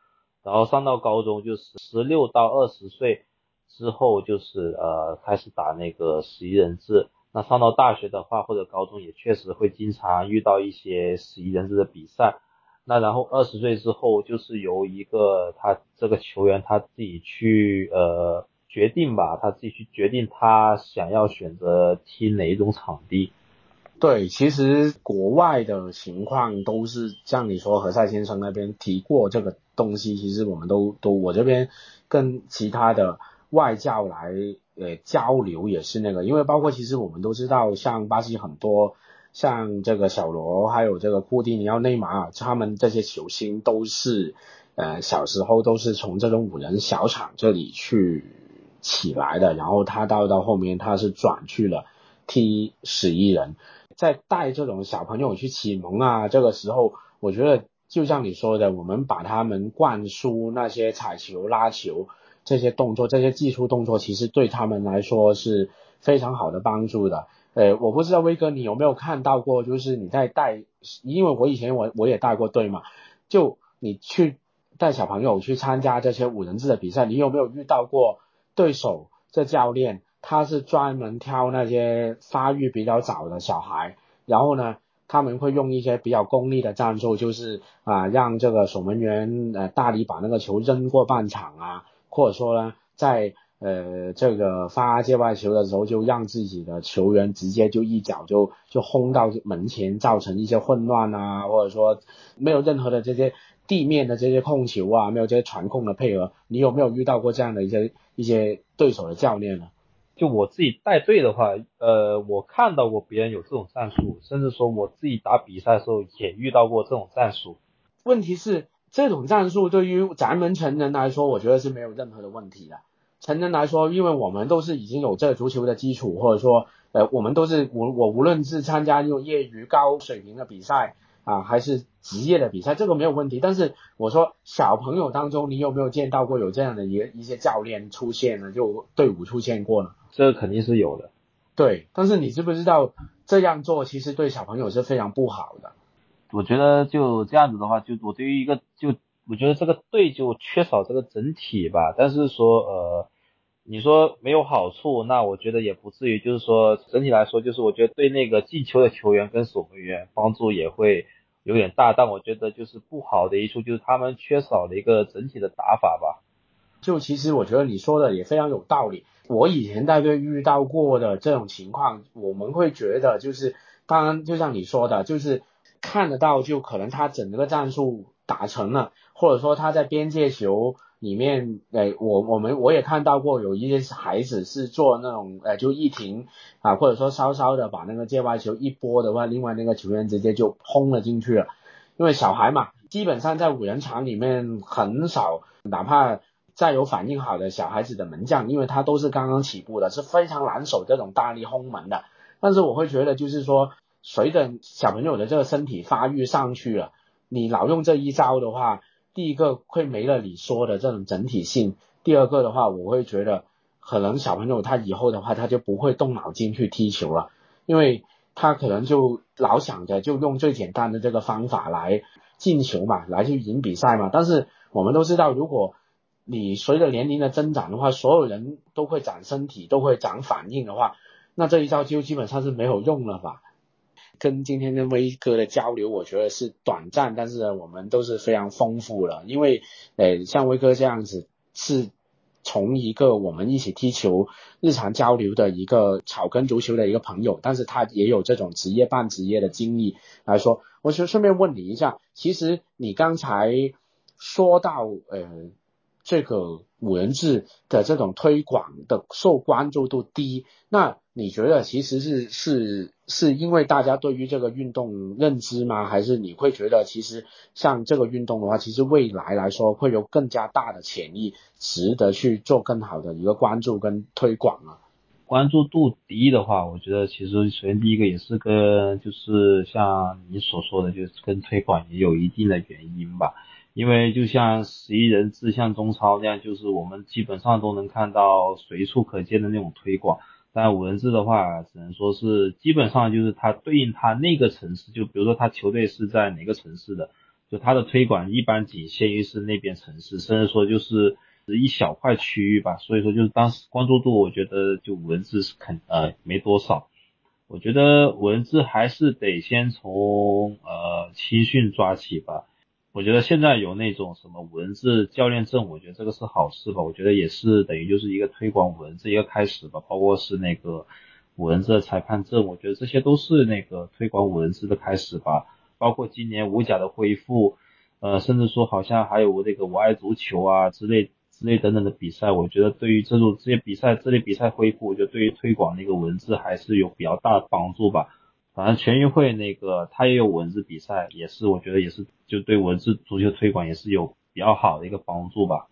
然后上到高中就是十六到二十岁之后就是呃开始打那个十一人制。那上到大学的话或者高中也确实会经常遇到一些十一人制的比赛。那然后二十岁之后就是由一个他这个球员他自己去呃决定吧，他自己去决定他想要选择踢哪一种场地。对，其实国外的情况都是像你说何塞先生那边提过这个东西，其实我们都都我这边跟其他的外教来呃交流也是那个，因为包括其实我们都知道，像巴西很多像这个小罗还有这个库蒂尼奥、内马尔他们这些球星都是呃小时候都是从这种五人小场这里去起来的，然后他到到后面他是转去了踢十一人。在带这种小朋友去启蒙啊，这个时候我觉得就像你说的，我们把他们灌输那些踩球、拉球这些动作、这些技术动作，其实对他们来说是非常好的帮助的。呃，我不知道威哥你有没有看到过，就是你在带，因为我以前我我也带过队嘛，就你去带小朋友去参加这些五人制的比赛，你有没有遇到过对手这教练？他是专门挑那些发育比较早的小孩，然后呢，他们会用一些比较功利的战术，就是啊，让这个守门员呃大力把那个球扔过半场啊，或者说呢，在呃这个发界外球的时候，就让自己的球员直接就一脚就就轰到门前，造成一些混乱啊，或者说没有任何的这些地面的这些控球啊，没有这些传控的配合，你有没有遇到过这样的一些一些对手的教练呢？就我自己带队的话，呃，我看到过别人有这种战术，甚至说我自己打比赛的时候也遇到过这种战术。问题是，这种战术对于咱们成人来说，我觉得是没有任何的问题的。成人来说，因为我们都是已经有这足球的基础，或者说，呃，我们都是我我无论是参加这种业余高水平的比赛。啊，还是职业的比赛，这个没有问题。但是我说小朋友当中，你有没有见到过有这样的一一些教练出现呢？就队伍出现过呢？这肯定是有的。对，但是你知不知道这样做其实对小朋友是非常不好的？我觉得就这样子的话，就我对于一个就我觉得这个队就缺少这个整体吧。但是说呃，你说没有好处，那我觉得也不至于。就是说整体来说，就是我觉得对那个进球的球员跟守门员帮助也会。有点大，但我觉得就是不好的一处就是他们缺少了一个整体的打法吧。就其实我觉得你说的也非常有道理。我以前带队遇到过的这种情况，我们会觉得就是，当然就像你说的，就是看得到就可能他整个战术打成了，或者说他在边界球里面，呃，我我们我也看到过有一些孩子是做那种，呃，就一停啊，或者说稍稍的把那个界外球一拨的话，另外那个球员直接就轰了进去了。因为小孩嘛，基本上在五人场里面很少，哪怕再有反应好的小孩子的门将，因为他都是刚刚起步的，是非常难守这种大力轰门的。但是我会觉得，就是说，随着小朋友的这个身体发育上去了，你老用这一招的话。第一个会没了你说的这种整体性，第二个的话，我会觉得可能小朋友他以后的话，他就不会动脑筋去踢球了，因为他可能就老想着就用最简单的这个方法来进球嘛，来去赢比赛嘛。但是我们都知道，如果你随着年龄的增长的话，所有人都会长身体，都会长反应的话，那这一招就基本上是没有用了吧。跟今天跟威哥的交流，我觉得是短暂，但是我们都是非常丰富了。因为，呃，像威哥这样子，是从一个我们一起踢球、日常交流的一个草根足球的一个朋友，但是他也有这种职业半职业的经历来说，我就顺便问你一下，其实你刚才说到，呃，这个五人制的这种推广的受关注度低，那你觉得其实是是？是因为大家对于这个运动认知吗？还是你会觉得其实像这个运动的话，其实未来来说会有更加大的潜力，值得去做更好的一个关注跟推广啊？关注度低的话，我觉得其实首先第一个也是跟就是像你所说的，就是跟推广也有一定的原因吧。因为就像十一人制、像中超那样，就是我们基本上都能看到随处可见的那种推广。但五人制的话，只能说是基本上就是它对应它那个城市，就比如说他球队是在哪个城市的，就它的推广一般仅限于是那边城市，甚至说就是一小块区域吧。所以说就是当时关注度，我觉得就五人制是肯呃没多少。我觉得五人制还是得先从呃青训抓起吧。我觉得现在有那种什么五人制教练证，我觉得这个是好事吧。我觉得也是等于就是一个推广五人制一个开始吧。包括是那个五人制裁判证，我觉得这些都是那个推广五人制的开始吧。包括今年五甲的恢复，呃，甚至说好像还有那个我爱足球啊之类之类等等的比赛，我觉得对于这种这些比赛这类比赛恢复，我觉得对于推广那个文字还是有比较大的帮助吧。反正全运会那个他也有文字比赛，也是我觉得也是就对文字足球推广也是有比较好的一个帮助吧。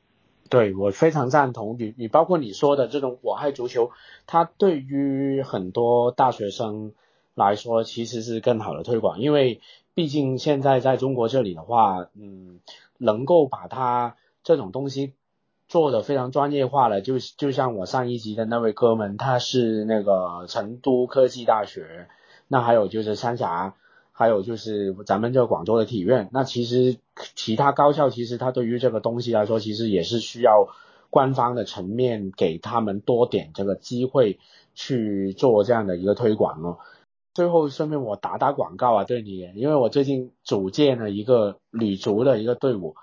对我非常赞同你，你包括你说的这种我爱足球，它对于很多大学生来说其实是更好的推广，因为毕竟现在在中国这里的话，嗯，能够把它这种东西做的非常专业化了，就就像我上一集的那位哥们，他是那个成都科技大学。那还有就是三峡，还有就是咱们这广州的体院。那其实其他高校其实它对于这个东西来说，其实也是需要官方的层面给他们多点这个机会去做这样的一个推广咯。最后顺便我打打广告啊，对你，因为我最近组建了一个女足的一个队伍，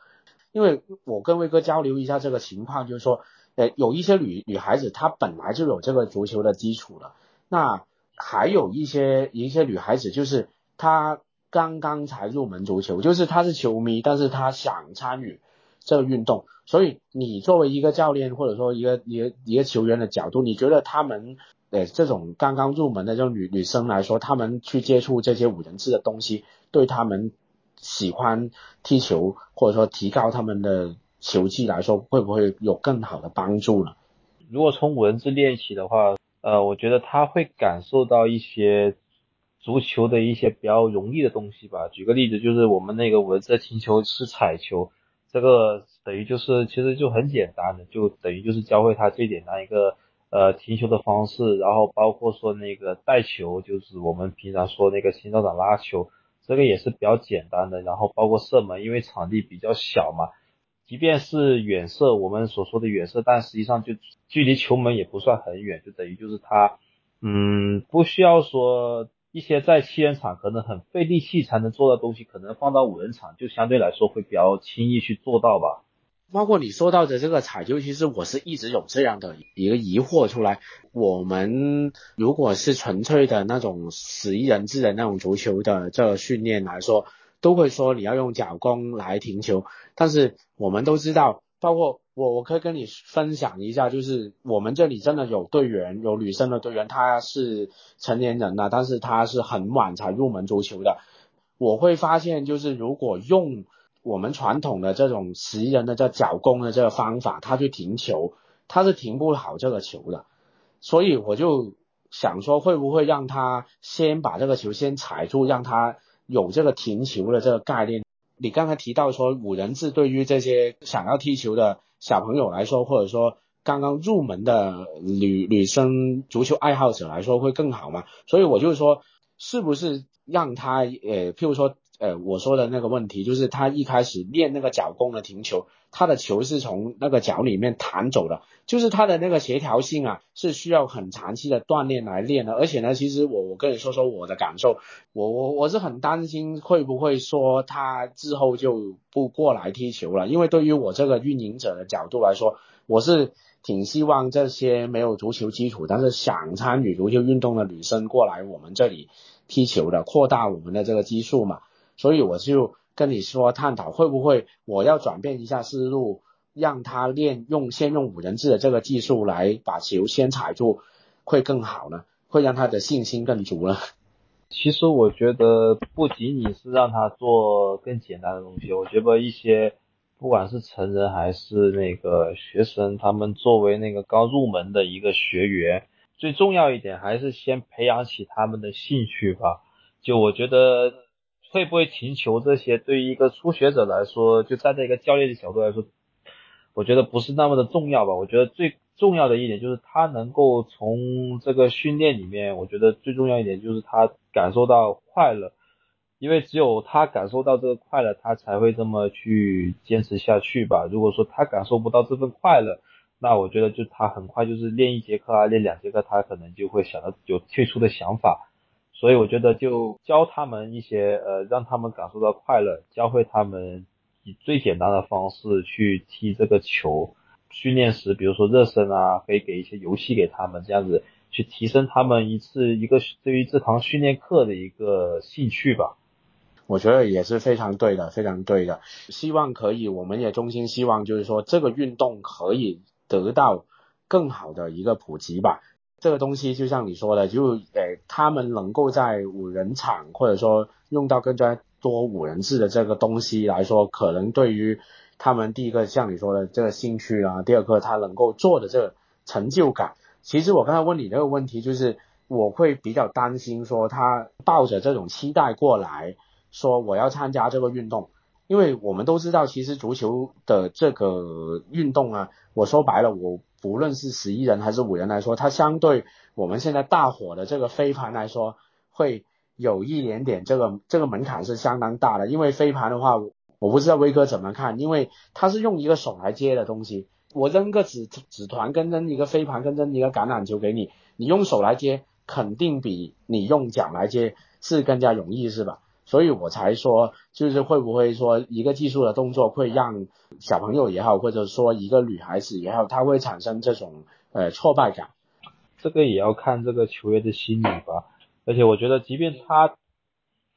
因为我跟威哥交流一下这个情况，就是说，呃，有一些女女孩子她本来就有这个足球的基础了，那。还有一些一些女孩子，就是她刚刚才入门足球，就是她是球迷，但是她想参与这个运动。所以你作为一个教练，或者说一个一个一个球员的角度，你觉得他们呃这种刚刚入门的这种女女生来说，他们去接触这些五人制的东西，对他们喜欢踢球或者说提高他们的球技来说，会不会有更好的帮助呢？如果从五人制练习的话。呃，我觉得他会感受到一些足球的一些比较容易的东西吧。举个例子，就是我们那个文字停球是踩球，这个等于就是其实就很简单的，就等于就是教会他最简单一个呃停球的方式，然后包括说那个带球，就是我们平常说那个新校长拉球，这个也是比较简单的。然后包括射门，因为场地比较小嘛。即便是远射，我们所说的远射，但实际上就距离球门也不算很远，就等于就是他，嗯，不需要说一些在七人场可能很费力气才能做的东西，可能放到五人场就相对来说会比较轻易去做到吧。包括你说到的这个踩球，其实我是一直有这样的一个疑惑出来。我们如果是纯粹的那种十一人制的那种足球的这个训练来说。都会说你要用脚弓来停球，但是我们都知道，包括我我可以跟你分享一下，就是我们这里真的有队员，有女生的队员，她是成年人了，但是她是很晚才入门足球的。我会发现，就是如果用我们传统的这种十人的这脚弓的这个方法，他去停球，他是停不好这个球的。所以我就想说，会不会让他先把这个球先踩住，让他有这个停球的这个概念？你刚才提到说五人制对于这些想要踢球的。小朋友来说，或者说刚刚入门的女女生足球爱好者来说会更好吗？所以我就说，是不是让他呃，譬如说呃，我说的那个问题，就是他一开始练那个脚弓的停球，他的球是从那个脚里面弹走的，就是他的那个协调性啊，是需要很长期的锻炼来练的。而且呢，其实我我跟你说说我的感受，我我我是很担心会不会说他之后就。不过来踢球了，因为对于我这个运营者的角度来说，我是挺希望这些没有足球基础但是想参与足球运动的女生过来我们这里踢球的，扩大我们的这个基数嘛。所以我就跟你说，探讨会不会我要转变一下思路，让他练用先用五人制的这个技术来把球先踩住，会更好呢？会让他的信心更足呢？其实我觉得不仅仅是让他做更简单的东西，我觉得一些不管是成人还是那个学生，他们作为那个刚入门的一个学员，最重要一点还是先培养起他们的兴趣吧。就我觉得会不会停球这些，对于一个初学者来说，就站在一个教练的角度来说，我觉得不是那么的重要吧。我觉得最重要的一点就是他能够从这个训练里面，我觉得最重要一点就是他感受到快乐，因为只有他感受到这个快乐，他才会这么去坚持下去吧。如果说他感受不到这份快乐，那我觉得就他很快就是练一节课啊，练两节课，他可能就会想到有退出的想法。所以我觉得就教他们一些呃，让他们感受到快乐，教会他们以最简单的方式去踢这个球。训练时，比如说热身啊，可以给一些游戏给他们，这样子去提升他们一次一个对于这堂训练课的一个兴趣吧。我觉得也是非常对的，非常对的。希望可以，我们也衷心希望，就是说这个运动可以得到更好的一个普及吧。这个东西就像你说的，就诶，他们能够在五人场或者说用到更加多五人制的这个东西来说，可能对于。他们第一个像你说的这个兴趣啊，第二个他能够做的这个成就感。其实我刚才问你这个问题，就是我会比较担心说他抱着这种期待过来说我要参加这个运动，因为我们都知道，其实足球的这个运动啊，我说白了，我不论是十一人还是五人来说，它相对我们现在大火的这个飞盘来说，会有一点点这个这个门槛是相当大的，因为飞盘的话。我不知道威哥怎么看，因为他是用一个手来接的东西，我扔个纸纸团跟扔一个飞盘跟扔一个橄榄球给你，你用手来接肯定比你用脚来接是更加容易，是吧？所以我才说，就是会不会说一个技术的动作会让小朋友也好，或者说一个女孩子也好，她会产生这种呃挫败感。这个也要看这个球员的心理吧，而且我觉得，即便他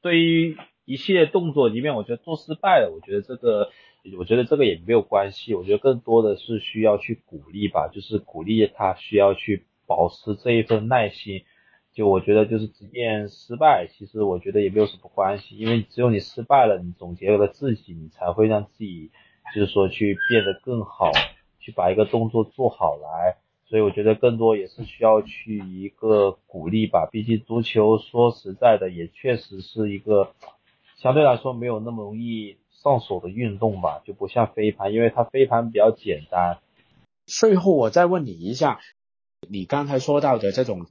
对于。一系列动作里面，我觉得做失败了，我觉得这个，我觉得这个也没有关系，我觉得更多的是需要去鼓励吧，就是鼓励他需要去保持这一份耐心。就我觉得就是即便失败，其实我觉得也没有什么关系，因为只有你失败了，你总结了自己，你才会让自己就是说去变得更好，去把一个动作做好来。所以我觉得更多也是需要去一个鼓励吧，毕竟足球说实在的，也确实是一个。相对来说没有那么容易上手的运动吧，就不像飞盘，因为它飞盘比较简单。最后我再问你一下，你刚才说到的这种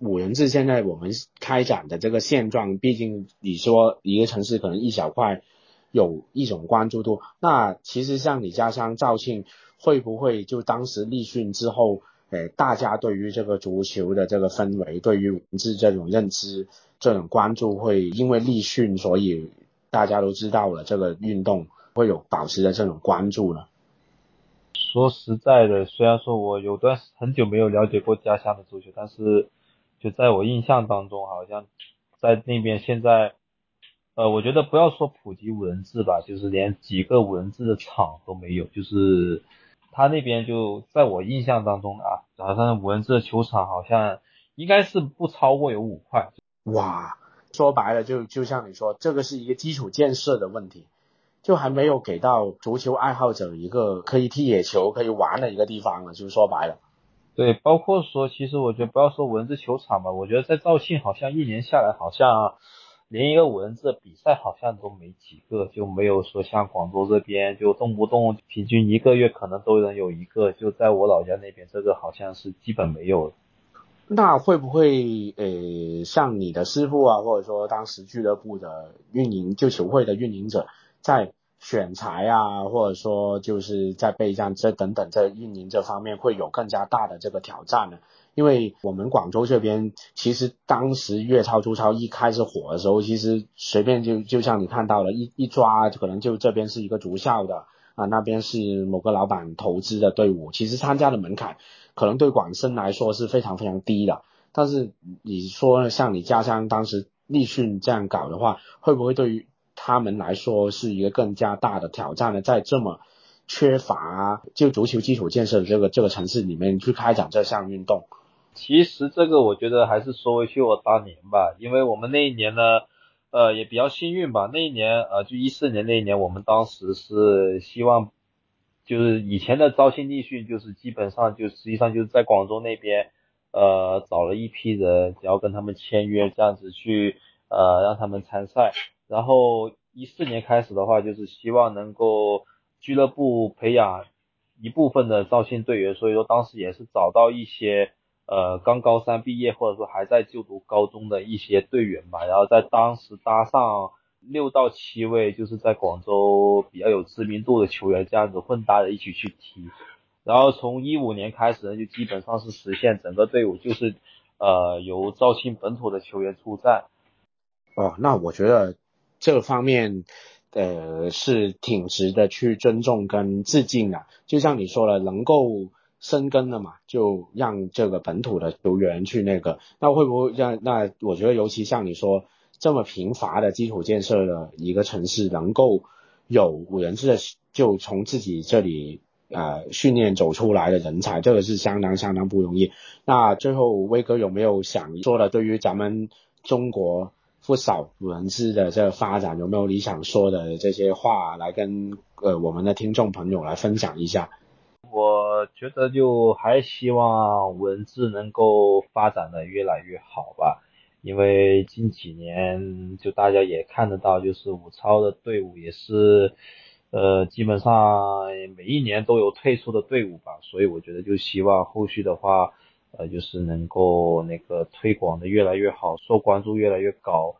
五人制，现在我们开展的这个现状，毕竟你说一个城市可能一小块有一种关注度，那其实像你家乡肇庆，会不会就当时立训之后，诶，大家对于这个足球的这个氛围，对于文字这种认知？这种关注会因为立训，所以大家都知道了这个运动会有保持的这种关注了。说实在的，虽然说我有段很久没有了解过家乡的足球，但是就在我印象当中，好像在那边现在，呃，我觉得不要说普及五人制吧，就是连几个五人制的场都没有，就是他那边就在我印象当中啊，好像五人制的球场好像应该是不超过有五块。哇，说白了就就像你说，这个是一个基础建设的问题，就还没有给到足球爱好者一个可以踢野球、可以玩的一个地方了。就是说白了。对，包括说，其实我觉得不要说五人制球场吧，我觉得在肇庆好像一年下来好像。连一个五人制的比赛好像都没几个，就没有说像广州这边就动不动平均一个月可能都能有一个，就在我老家那边这个好像是基本没有。那会不会呃像你的师傅啊，或者说当时俱乐部的运营就球会的运营者在选材啊，或者说就是在备战这等等这运营这方面会有更加大的这个挑战呢？因为我们广州这边，其实当时粤超、中超一开始火的时候，其实随便就就像你看到了，一一抓可能就这边是一个足校的啊，那边是某个老板投资的队伍，其实参加的门槛可能对广深来说是非常非常低的。但是你说像你家乡当时立讯这样搞的话，会不会对于他们来说是一个更加大的挑战呢？在这么缺乏就足球基础建设的这个这个城市里面去开展这项运动？其实这个我觉得还是说回去我当年吧，因为我们那一年呢，呃也比较幸运吧。那一年呃就一四年那一年，我们当时是希望，就是以前的招新立训就是基本上就实际上就是在广州那边，呃找了一批人，然后跟他们签约这样子去呃让他们参赛。然后一四年开始的话，就是希望能够俱乐部培养一部分的招新队员，所以说当时也是找到一些。呃，刚高三毕业或者说还在就读高中的一些队员吧，然后在当时搭上六到七位，就是在广州比较有知名度的球员，这样子混搭着一起去踢。然后从一五年开始呢，就基本上是实现整个队伍就是呃由肇庆本土的球员出战。哦，那我觉得这方面呃是挺值得去尊重跟致敬的。就像你说了，能够。生根了嘛，就让这个本土的球员去那个，那会不会让那我觉得尤其像你说这么贫乏的基础建设的一个城市，能够有五人制的就从自己这里呃训练走出来的人才，这个是相当相当不容易。那最后威哥有没有想说的，对于咱们中国不少文字的这个发展，有没有你想说的这些话来跟呃我们的听众朋友来分享一下？我觉得就还希望文字能够发展的越来越好吧，因为近几年就大家也看得到，就是武超的队伍也是，呃，基本上每一年都有退出的队伍吧，所以我觉得就希望后续的话，呃，就是能够那个推广的越来越好，受关注越来越高。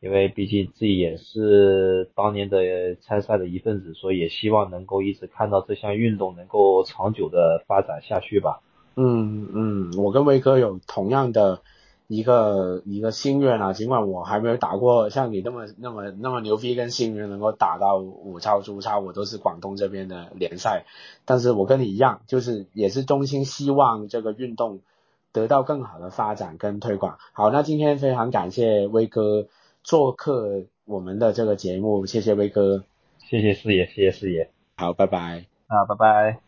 因为毕竟自己也是当年的参赛的一份子，所以也希望能够一直看到这项运动能够长久的发展下去吧。嗯嗯，我跟威哥有同样的一个一个心愿啊，尽管我还没有打过像你那么那么那么牛逼跟幸运能够打到五超、中超，我都是广东这边的联赛，但是我跟你一样，就是也是衷心希望这个运动得到更好的发展跟推广。好，那今天非常感谢威哥。做客我们的这个节目，谢谢威哥，谢谢四爷，谢谢四爷，好，拜拜，啊，拜拜。